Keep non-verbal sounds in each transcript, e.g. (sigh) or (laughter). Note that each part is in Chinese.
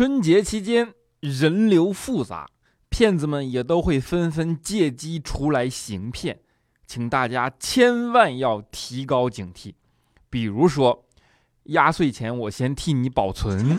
春节期间人流复杂，骗子们也都会纷纷借机出来行骗，请大家千万要提高警惕。比如说，压岁钱我先替你保存。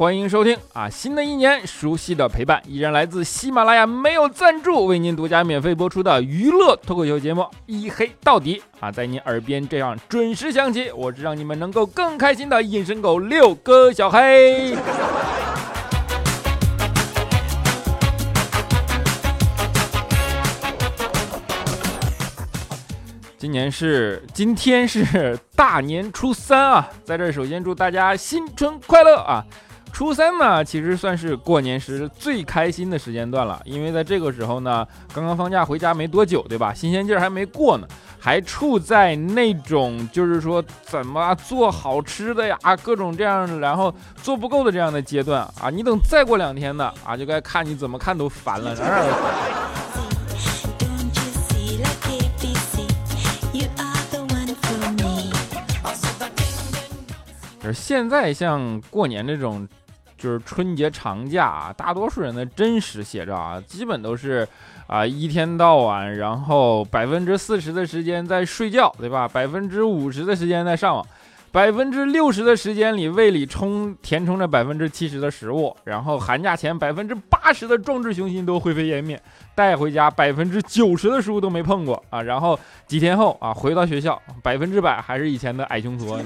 欢迎收听啊！新的一年，熟悉的陪伴依然来自喜马拉雅，没有赞助，为您独家免费播出的娱乐脱口秀节目《一黑到底》啊，在您耳边这样准时响起，我是让你们能够更开心的隐身狗六哥小黑。今年是今天是大年初三啊，在这首先祝大家新春快乐啊！初三呢，其实算是过年时最开心的时间段了，因为在这个时候呢，刚刚放假回家没多久，对吧？新鲜劲儿还没过呢，还处在那种就是说怎么做好吃的呀，各种这样，然后做不够的这样的阶段啊。你等再过两天呢，啊，就该看你怎么看都烦了，哪哪都烦。Don't you see, like ABC, you are the one for me. 而现在像过年这种，就是春节长假啊，大多数人的真实写照啊，基本都是啊一天到晚，然后百分之四十的时间在睡觉，对吧？百分之五十的时间在上网，百分之六十的时间里胃里充填充着百分之七十的食物，然后寒假前百分之八十的壮志雄心都灰飞烟灭，带回家百分之九十的书都没碰过啊，然后几天后啊回到学校，百分之百还是以前的矮穷矬。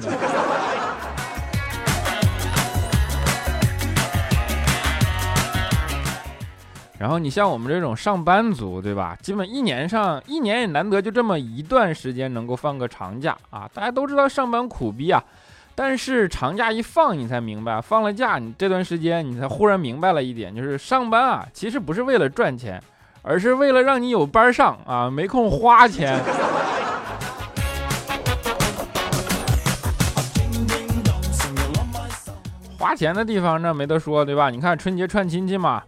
然后你像我们这种上班族，对吧？基本一年上一年也难得就这么一段时间能够放个长假啊！大家都知道上班苦逼啊，但是长假一放，你才明白，放了假你这段时间你才忽然明白了一点，就是上班啊，其实不是为了赚钱，而是为了让你有班上啊，没空花钱。花钱的地方那没得说，对吧？你看春节串亲戚嘛，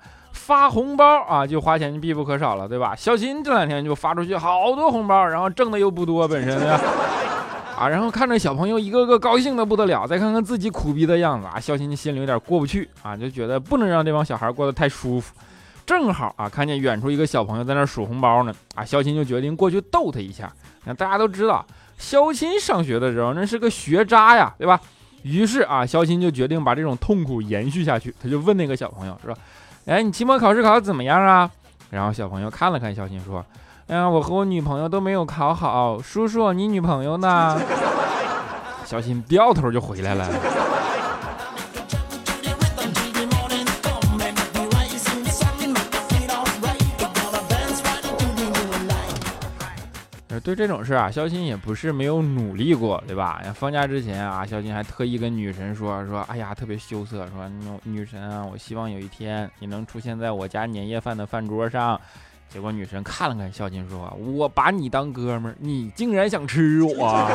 发红包啊，就花钱就必不可少了，对吧？肖新这两天就发出去好多红包，然后挣的又不多，本身的 (laughs) 啊，然后看着小朋友一个个高兴的不得了，再看看自己苦逼的样子啊，肖新心里有点过不去啊，就觉得不能让这帮小孩过得太舒服。正好啊，看见远处一个小朋友在那数红包呢，啊，肖钦就决定过去逗他一下。那大家都知道，肖钦上学的时候那是个学渣呀，对吧？于是啊，肖钦就决定把这种痛苦延续下去，他就问那个小朋友说：“哎，你期末考试考的怎么样啊？”然后小朋友看了看小新说：“哎呀，我和我女朋友都没有考好，叔叔，你女朋友呢？” (laughs) 小新掉头就回来了。对这种事啊，肖钦也不是没有努力过，对吧？放假之前啊，肖钦还特意跟女神说说，哎呀，特别羞涩，说女神啊，我希望有一天你能出现在我家年夜饭的饭桌上。结果女神看了看肖钦，说：“我把你当哥们儿，你竟然想吃我？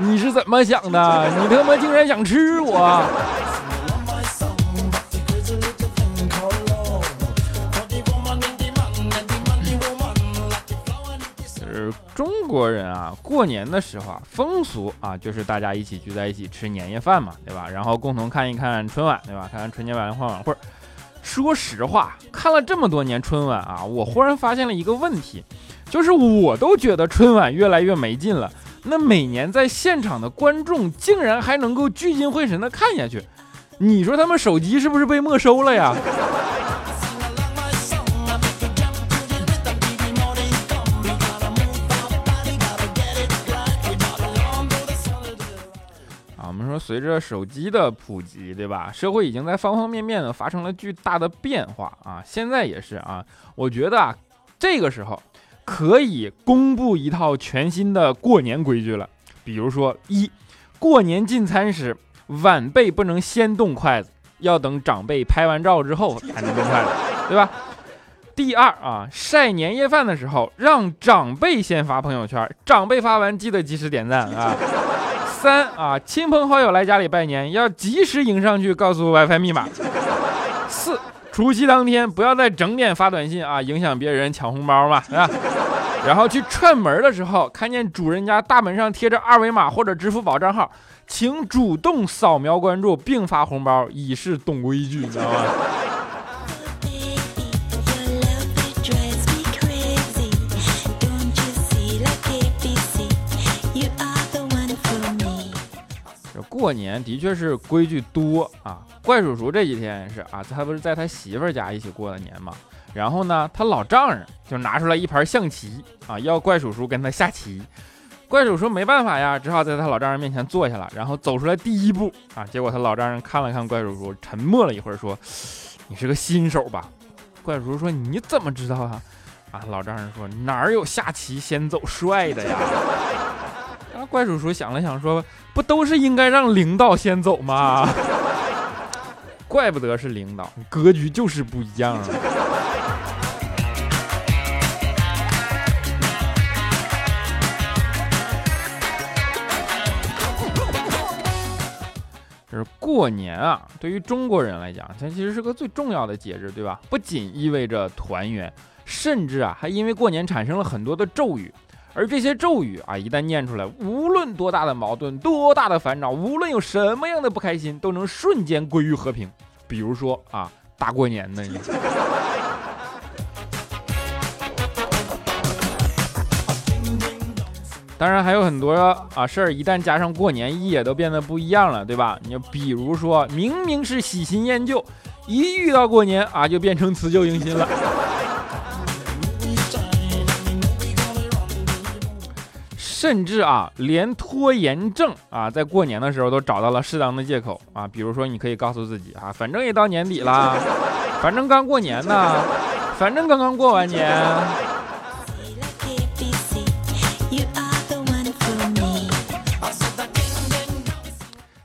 你是怎么想的？你他妈竟然想吃我！”中国人啊，过年的时候啊，风俗啊，就是大家一起聚在一起吃年夜饭嘛，对吧？然后共同看一看春晚，对吧？看看春节晚联欢晚会。说实话，看了这么多年春晚啊，我忽然发现了一个问题，就是我都觉得春晚越来越没劲了，那每年在现场的观众竟然还能够聚精会神的看下去，你说他们手机是不是被没收了呀？随着手机的普及，对吧？社会已经在方方面面的发生了巨大的变化啊！现在也是啊，我觉得啊，这个时候可以公布一套全新的过年规矩了。比如说，一，过年进餐时，晚辈不能先动筷子，要等长辈拍完照之后才能动筷子，对吧？第二啊，晒年夜饭的时候，让长辈先发朋友圈，长辈发完记得及时点赞啊。三啊，亲朋好友来家里拜年，要及时迎上去告诉 WiFi 密码。四，除夕当天不要再整点发短信啊，影响别人抢红包嘛，是吧？然后去串门的时候，看见主人家大门上贴着二维码或者支付宝账号，请主动扫描关注并发红包，以示懂规矩，你知道吗？过年的确是规矩多啊。怪叔叔这几天是啊，他不是在他媳妇儿家一起过的年嘛。然后呢，他老丈人就拿出来一盘象棋啊，要怪叔叔跟他下棋。怪叔叔没办法呀，只好在他老丈人面前坐下了，然后走出来第一步啊。结果他老丈人看了看怪叔叔，沉默了一会儿，说：“你是个新手吧？”怪叔叔说：“你怎么知道啊？”啊，老丈人说：“哪有下棋先走帅的呀？”然后怪叔叔想了想说：“不都是应该让领导先走吗？(laughs) 怪不得是领导，格局就是不一样啊。(laughs) ”就是过年啊，对于中国人来讲，它其实是个最重要的节日，对吧？不仅意味着团圆，甚至啊，还因为过年产生了很多的咒语。而这些咒语啊，一旦念出来，无论多大的矛盾、多大的烦恼，无论有什么样的不开心，都能瞬间归于和平。比如说啊，大过年的，(laughs) 当然还有很多啊事儿，一旦加上过年，也都变得不一样了，对吧？你就比如说明明是喜新厌旧，一遇到过年啊，就变成辞旧迎新了。甚至啊，连拖延症啊，在过年的时候都找到了适当的借口啊，比如说你可以告诉自己啊，反正也到年底了，反正刚过年呢，反正刚刚过完年。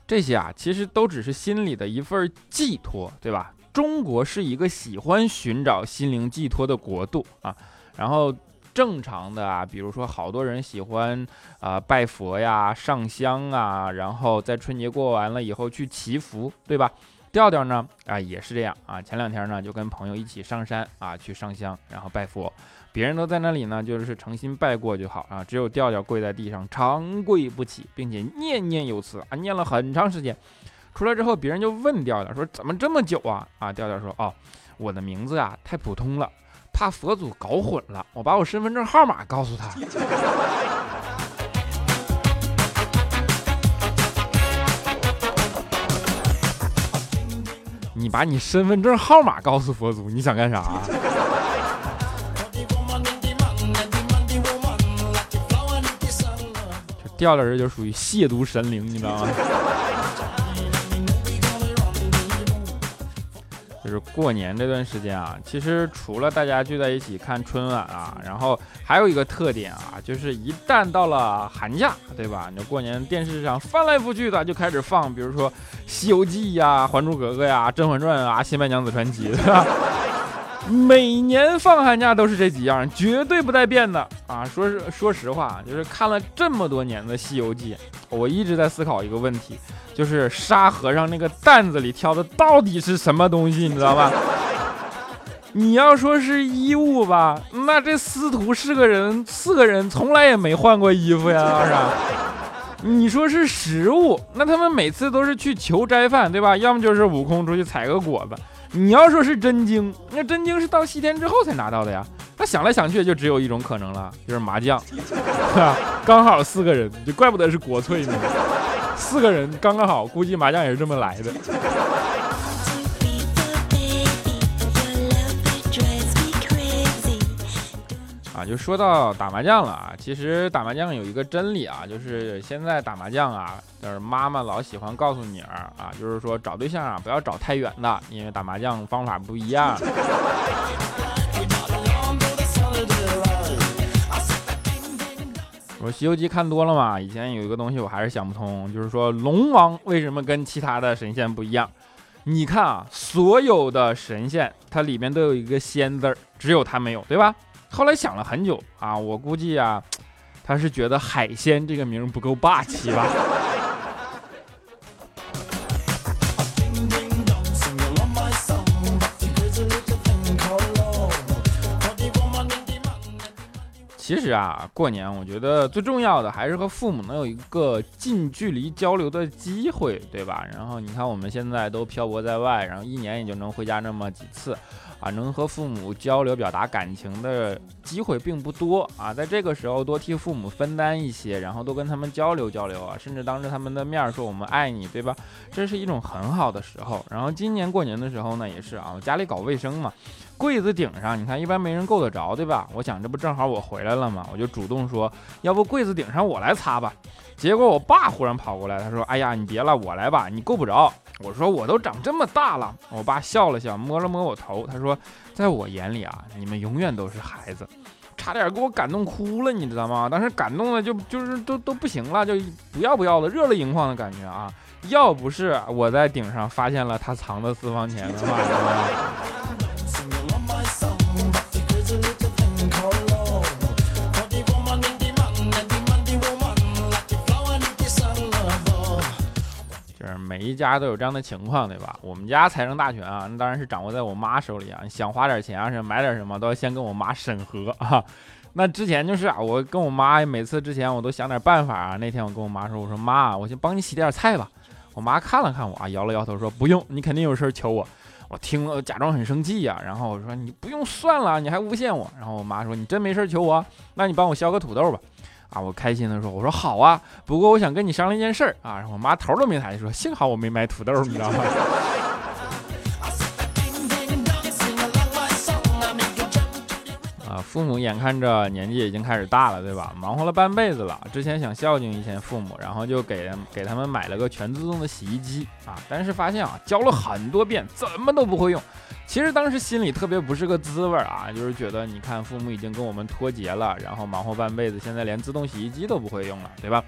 这些啊，其实都只是心里的一份寄托，对吧？中国是一个喜欢寻找心灵寄托的国度啊。然后正常的啊，比如说好多人喜欢啊、拜佛呀、上香啊，然后在春节过完了以后去祈福，对吧？调调呢啊也是这样啊，前两天呢就跟朋友一起上山啊去上香，然后拜佛。别人都在那里呢，就是诚心拜过就好啊。只有调调跪在地上长跪不起，并且念念有词啊，念了很长时间。出来之后，别人就问调调说：“怎么这么久啊？”啊，调调说：“哦，我的名字啊太普通了，怕佛祖搞混了，我把我身份证号码告诉他。(laughs) ”你把你身份证号码告诉佛祖，你想干啥？这调调人就属于亵渎神灵，你知道吗？就是过年这段时间啊，其实除了大家聚在一起看春晚啊，然后还有一个特点啊，就是一旦到了寒假，对吧？你过年电视上翻来覆去的就开始放，比如说《西游记》呀、《还珠格格》呀、《甄嬛传》啊、《新白娘子传奇》，对吧？每年放寒假都是这几样，绝对不带变的啊！说是说实话，就是看了这么多年的《西游记》，我一直在思考一个问题，就是沙和尚那个担子里挑的到底是什么东西，你知道吧？你要说是衣物吧，那这司徒是个人，四个人从来也没换过衣服呀，是吧？你说是食物，那他们每次都是去求斋饭，对吧？要么就是悟空出去采个果子。你要说是真经，那真经是到西天之后才拿到的呀。那想来想去，就只有一种可能了，就是麻将，(laughs) 刚好四个人，就怪不得是国粹呢。四个人刚刚好，估计麻将也是这么来的。啊，就说到打麻将了啊，其实打麻将有一个真理啊，就是现在打麻将啊，就是妈妈老喜欢告诉女儿啊，就是说找对象啊不要找太远的，因为打麻将方法不一样。(laughs) 我《西游记》看多了嘛，以前有一个东西我还是想不通，就是说龙王为什么跟其他的神仙不一样？你看啊，所有的神仙它里面都有一个仙字儿，只有他没有，对吧？后来想了很久啊，我估计啊，他是觉得海鲜这个名不够霸气吧。其实啊，过年我觉得最重要的还是和父母能有一个近距离交流的机会，对吧？然后你看我们现在都漂泊在外，然后一年也就能回家那么几次。啊，能和父母交流、表达感情的机会并不多啊。在这个时候，多替父母分担一些，然后多跟他们交流交流啊，甚至当着他们的面说我们爱你，对吧？这是一种很好的时候。然后今年过年的时候呢，也是啊，我家里搞卫生嘛。柜子顶上，你看一般没人够得着，对吧？我想这不正好我回来了吗？我就主动说，要不柜子顶上我来擦吧。结果我爸忽然跑过来，他说：“哎呀，你别了，我来吧，你够不着。”我说：“我都长这么大了。”我爸笑了笑，摸了摸我头，他说：“在我眼里啊，你们永远都是孩子。”差点给我感动哭了，你知道吗？当时感动的就就是都都不行了，就不要不要的，热泪盈眶的感觉啊！要不是我在顶上发现了他藏的私房钱的话，(laughs) 每一家都有这样的情况，对吧？我们家财政大权啊，那当然是掌握在我妈手里啊。想花点钱啊，是买点什么，都要先跟我妈审核啊。那之前就是啊，我跟我妈每次之前我都想点办法啊。那天我跟我妈说，我说妈，我先帮你洗点菜吧。我妈看了看我啊，摇了摇头说不用，你肯定有事求我。我听了假装很生气呀、然后我说你不用算了，你还诬陷我。然后我妈说你真没事求我，那你帮我削个土豆吧。啊，我开心的说，我说好啊，不过我想跟你商量一件事儿啊。然后我妈头都没抬，说幸好我没买土豆，你知道吗？父母眼看着年纪已经开始大了，对吧？忙活了半辈子了，之前想孝敬一下父母，然后就给给他们买了个全自动的洗衣机啊，但是发现啊，教了很多遍，怎么都不会用。其实当时心里特别不是个滋味儿啊，就是觉得你看父母已经跟我们脱节了，然后忙活半辈子，现在连自动洗衣机都不会用了，对吧？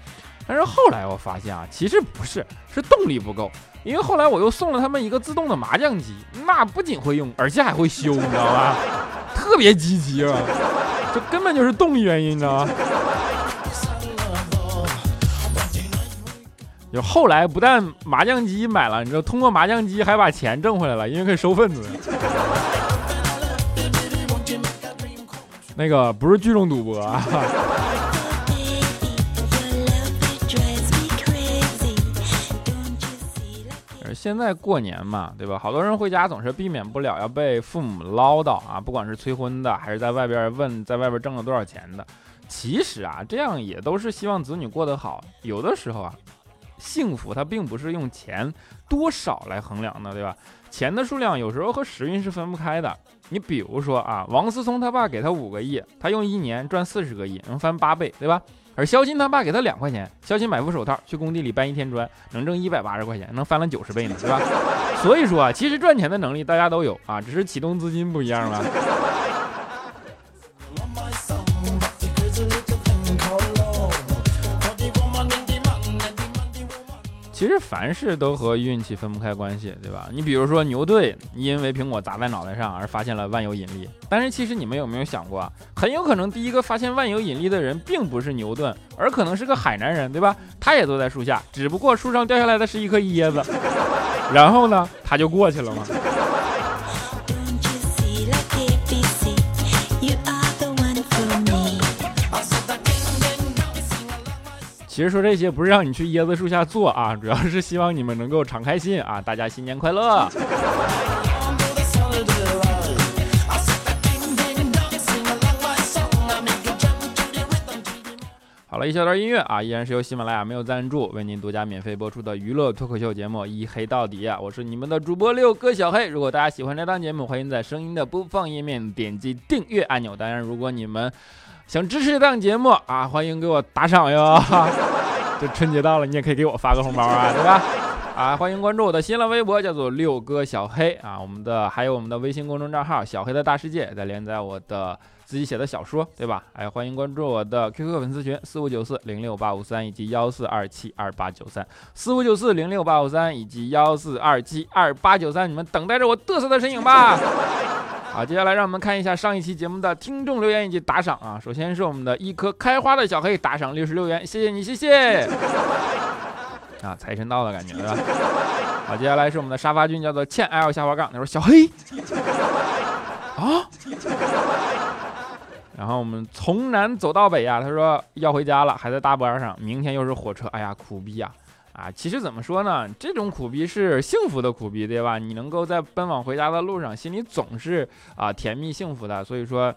但是后来我发现啊，其实不是，是动力不够。因为后来我又送了他们一个自动的麻将机，那不仅会用，而且还会修，你知道吧？特别积极啊，这根本就是动力原因，你知道吗？就后来不但麻将机买了，你知道，通过麻将机还把钱挣回来了，因为可以收份子。那个不是聚众赌博啊。现在过年嘛，对吧？好多人回家总是避免不了要被父母唠叨啊，不管是催婚的，还是在外边问在外边挣了多少钱的。其实啊，这样也都是希望子女过得好。有的时候啊，幸福它并不是用钱多少来衡量的，对吧？钱的数量有时候和时运是分不开的。你比如说啊，王思聪他爸给他五个亿，他用一年赚四十个亿，能翻八倍，对吧？而肖鑫他爸给他两块钱，肖鑫买副手套去工地里搬一天砖，能挣一百八十块钱，能翻了九十倍呢，对吧？所以说啊，其实赚钱的能力大家都有啊，只是启动资金不一样了。其实凡事都和运气分不开关系，对吧？你比如说牛顿因为苹果砸在脑袋上而发现了万有引力，但是其实你们有没有想过？很有可能第一个发现万有引力的人并不是牛顿，而可能是个海南人，对吧？他也坐在树下，只不过树上掉下来的是一颗椰子，然后呢，他就过去了嘛。其实说这些不是让你去椰子树下坐啊，主要是希望你们能够敞开心啊，大家新年快乐。好了，一小段音乐啊，依然是由喜马拉雅没有赞助为您独家免费播出的娱乐脱口秀节目《一黑到底》啊，我是你们的主播六哥小黑。如果大家喜欢这档节目，欢迎在声音的播放页面点击订阅按钮。当然，如果你们想支持这档节目啊，欢迎给我打赏哟。(laughs) 这春节到了，你也可以给我发个红包啊，(laughs) 对吧？啊，欢迎关注我的新浪微博，叫做六哥小黑啊。我们的还有我们的微信公众账号“小黑的大世界”，在连载我的自己写的小说，对吧？哎，欢迎关注我的 QQ 粉丝群四五九四零六八五三以及幺四二七二八九三四五九四零六八五三以及幺四二七二八九三，你们等待着我嘚瑟的身影吧。好，接下来让我们看一下上一期节目的听众留言以及打赏啊。首先是我们的一颗开花的小黑打赏六十六元，谢谢你，谢谢。(laughs) 啊，财神到了感觉是吧？好，接下来是我们的沙发君，叫做欠 L 下滑杠，他说小黑 (laughs) 啊。然后我们从南走到北呀，他说要回家了，还在大巴上，明天又是火车，哎呀，苦逼呀！啊，啊其实怎么说呢？这种苦逼是幸福的苦逼，对吧？你能够在奔往回家的路上，心里总是啊甜蜜幸福的。所以说，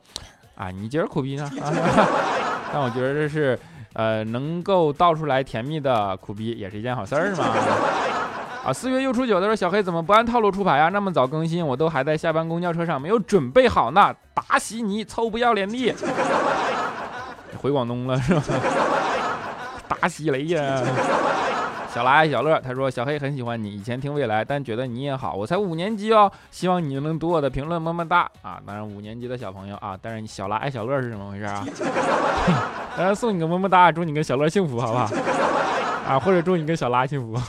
啊，你觉得苦逼呢？(laughs) 但我觉得这是呃能够道出来甜蜜的苦逼，也是一件好事儿嘛。啊，四月又初九，他说小黑怎么不按套路出牌啊？那么早更新，我都还在下班公交车上，没有准备好呢。打死你，臭不要脸的！回广东了是吧？(laughs) 打死雷呀！小拉爱小乐，他说小黑很喜欢你，以前听未来，但觉得你也好。我才五年级哦，希望你能读我的评论，么么哒啊！当然五年级的小朋友啊，但是你小拉爱小乐是怎么回事啊？(laughs) 当然送你个么么哒，祝你跟小乐幸福，好不好？啊，或者祝你跟小拉幸福。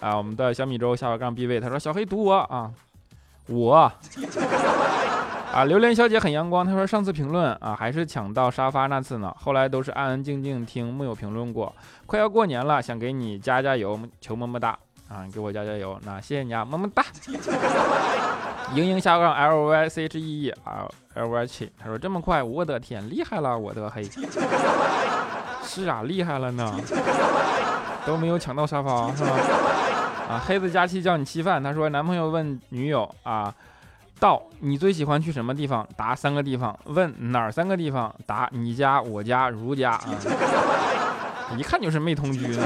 啊，我们的小米粥下巴杠 B 位，他说小黑读我啊，我。啊，榴莲小姐很阳光。她说上次评论啊，还是抢到沙发那次呢。后来都是安安静静听，木有评论过。快要过年了，想给你加加油，求么么哒啊，给我加加油。那谢谢你啊，么么哒。(laughs) 莹莹下杠 L Y C H E E 啊 L Y 七，她说这么快，我的天，厉害了，我的黑。是啊，厉害了呢，都没有抢到沙发是吧？啊，黑子佳期叫你吃饭。他说男朋友问女友啊。到你最喜欢去什么地方？答三个地方。问哪儿三个地方？答你家、我家、如家啊。(laughs) 一看就是没同居呢。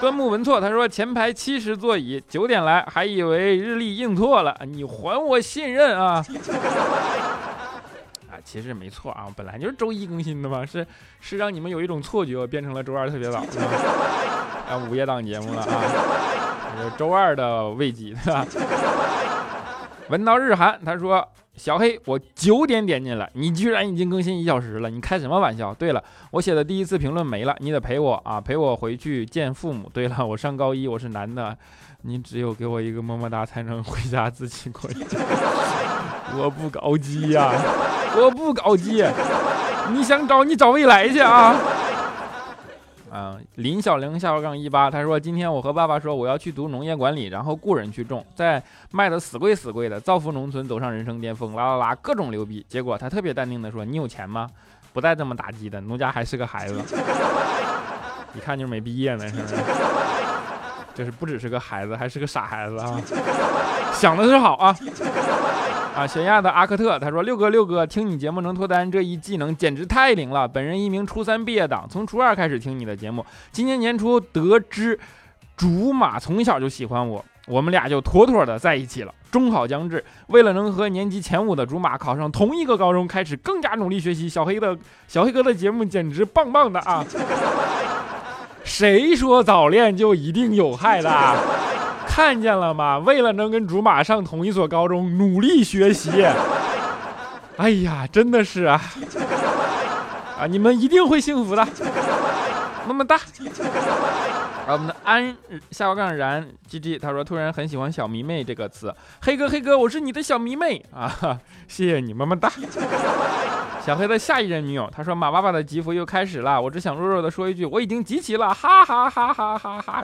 端木文错，他说前排七十座椅，九点来还以为日历印错了，你还我信任啊！(laughs) 啊，其实没错啊，本来就是周一更新的嘛，是是让你们有一种错觉，变成了周二特别早，(laughs) 啊，午夜档节目了啊，周二的慰藉，对吧？闻到日韩，他说：“小黑，我九点点进来，你居然已经更新一小时了，你开什么玩笑？对了，我写的第一次评论没了，你得陪我啊，陪我回去见父母。对了，我上高一，我是男的，你只有给我一个么么哒才能回家自己过。(laughs) 我不搞基呀，我不搞基，你想找你找未来去啊。”啊，林小玲下划杠一八，他说今天我和爸爸说我要去读农业管理，然后雇人去种，再卖的死贵死贵的，造福农村，走上人生巅峰，啦啦啦，各种牛逼。结果他特别淡定的说：“你有钱吗？不带这么打击的，奴家还是个孩子，(laughs) 一看就是没毕业呢，是不是？就是不只是个孩子，还是个傻孩子啊！(laughs) 想的是好啊。”啊，悬崖的阿克特他说：“六哥六哥，听你节目能脱单，这一技能简直太灵了。本人一名初三毕业党，从初二开始听你的节目，今年年初得知竹马从小就喜欢我，我们俩就妥妥的在一起了。中考将至，为了能和年级前五的竹马考上同一个高中，开始更加努力学习。小黑的小黑哥的节目简直棒棒的啊！(laughs) 谁说早恋就一定有害的？”看见了吗？为了能跟竹马上同一所高中，努力学习。(laughs) 哎呀，真的是啊！啊，你们一定会幸福的，么么哒。啊，我们的安下划杠然 G G 他说突然很喜欢小迷妹这个词，黑哥黑哥，我是你的小迷妹啊！谢谢你，么么哒。小黑的下一任女友，他说马爸爸的集福又开始了，我只想弱弱的说一句，我已经集齐了，哈哈哈哈哈哈。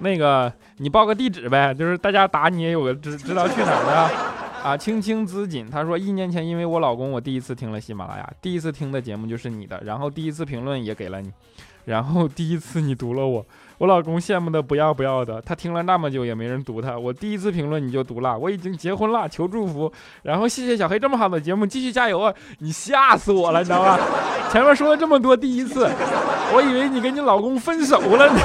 那个，你报个地址呗，就是大家打你也有个知知道去哪儿的啊。青青资锦他说，一年前因为我老公，我第一次听了喜马拉雅，第一次听的节目就是你的，然后第一次评论也给了你，然后第一次你读了我，我老公羡慕的不要不要的，他听了那么久也没人读他，我第一次评论你就读了，我已经结婚了，求祝福。然后谢谢小黑这么好的节目，继续加油啊！你吓死我了，你知道吧？前面说了这么多第一次，我以为你跟你老公分手了呢。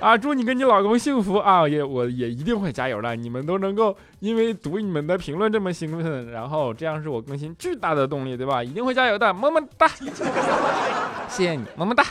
啊，祝你跟你老公幸福啊！也我也一定会加油的。你们都能够因为读你们的评论这么兴奋，然后这样是我更新巨大的动力，对吧？一定会加油的，么么哒！(laughs) 谢谢你，么么哒！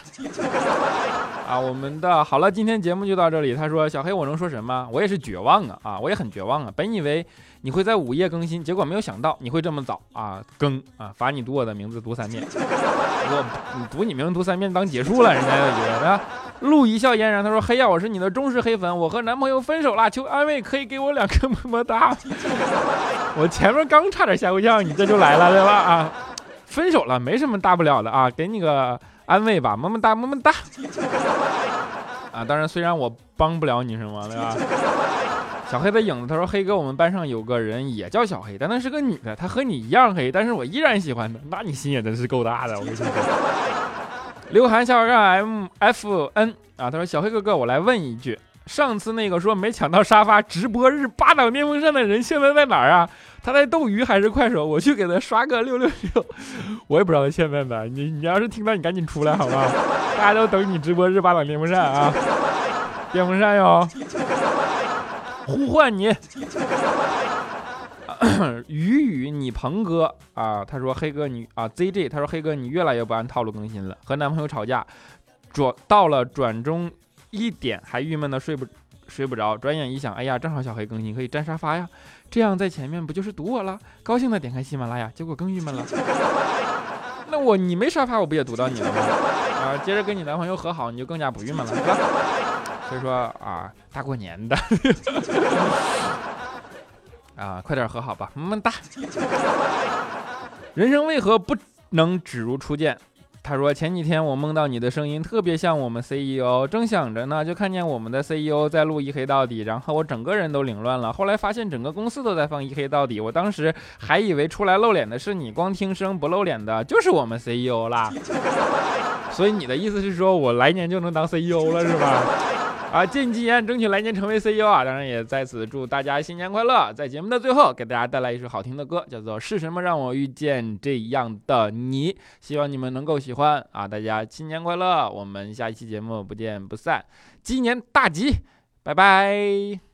啊，我们的好了，今天节目就到这里。他说：“小黑，我能说什么？我也是绝望啊！啊，我也很绝望啊！本以为你会在午夜更新，结果没有想到你会这么早啊更啊！罚你读我的名字读三遍，我读你名字读三遍当结束了，人家就觉得啊。”陆一笑嫣然，他说：“黑呀，我是你的忠实黑粉，我和男朋友分手了，求安慰，可以给我两个么么哒。我前面刚差点吓我一跳，你这就来了，对吧？啊，分手了，没什么大不了的啊，给你个安慰吧，么么哒，么么哒。啊，当然，虽然我帮不了你什么，对吧？小黑的影子他说：“黑哥，我们班上有个人也叫小黑，但那是个女的，她和你一样黑，但是我依然喜欢她。那你心也真是够大的，我跟你说。”刘涵下边 M F N 啊，他说：“小黑哥哥，我来问一句，上次那个说没抢到沙发直播日八档电风扇的人现在在哪儿啊？他在斗鱼还是快手？我去给他刷个六六六。我也不知道他现在哪。你你要是听到，你赶紧出来好吗？大家都等你直播日八档电风扇啊，电风扇哟，呼唤你。雨雨，你鹏哥啊，他说黑哥你啊 ZJ，他说黑哥你越来越不按套路更新了，和男朋友吵架，转到了转中一点还郁闷的睡不睡不着，转眼一想，哎呀，正好小黑更新可以占沙发呀，这样在前面不就是堵我了？高兴的点开喜马拉雅，结果更郁闷了。(laughs) 那我你没沙发，我不也堵到你了吗？啊，接着跟你男朋友和好，你就更加不郁闷了，是吧？所以说啊，大过年的。(laughs) 啊，快点和好吧，么么哒。(laughs) 人生为何不能只如初见？他说前几天我梦到你的声音特别像我们 CEO，正想着呢，就看见我们的 CEO 在录一黑到底，然后我整个人都凌乱了。后来发现整个公司都在放一黑到底，我当时还以为出来露脸的是你，光听声不露脸的就是我们 CEO 啦。(laughs) 所以你的意思是说我来年就能当 CEO 了是吧？啊，借你吉言，争取来年成为 CEO 啊！当然也在此祝大家新年快乐。在节目的最后，给大家带来一首好听的歌，叫做《是什么让我遇见这样的你》，希望你们能够喜欢啊！大家新年快乐，我们下一期节目不见不散，鸡年大吉，拜拜。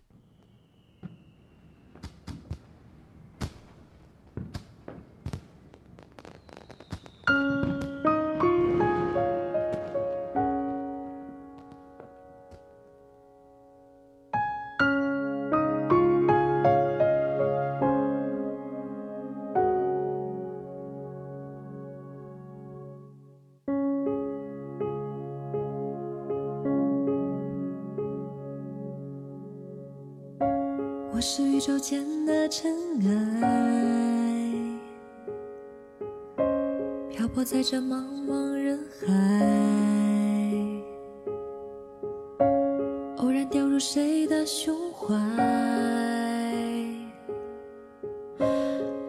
我是宇宙间的尘埃，漂泊在这茫茫人海，偶然掉入谁的胸怀，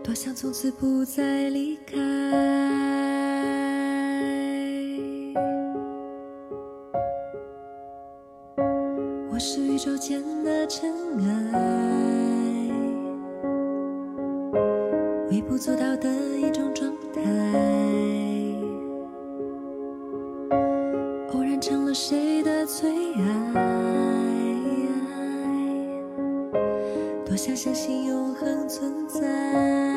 多想从此不再离开。我是宇宙间的尘埃，微不足道的一种状态，偶然成了谁的最爱，多想相信永恒存在。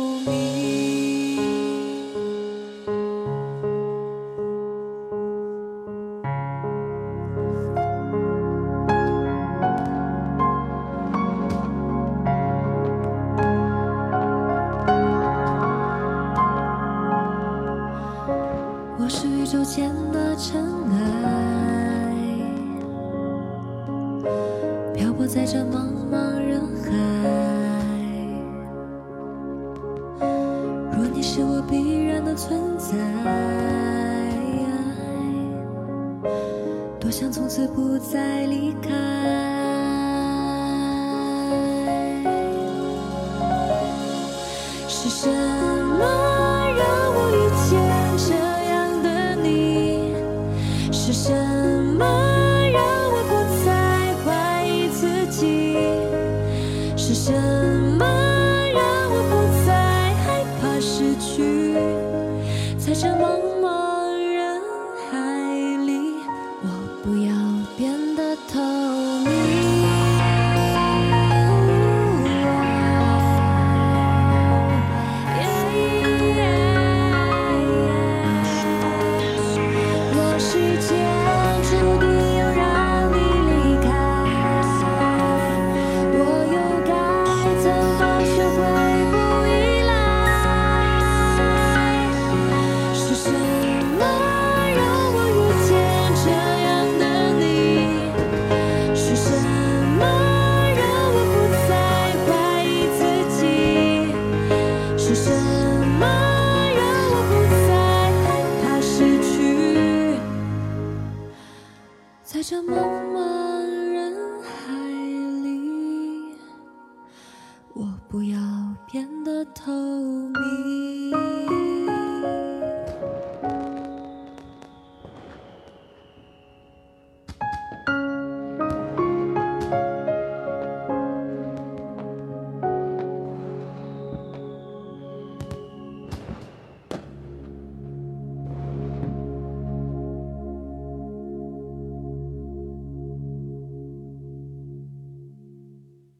me.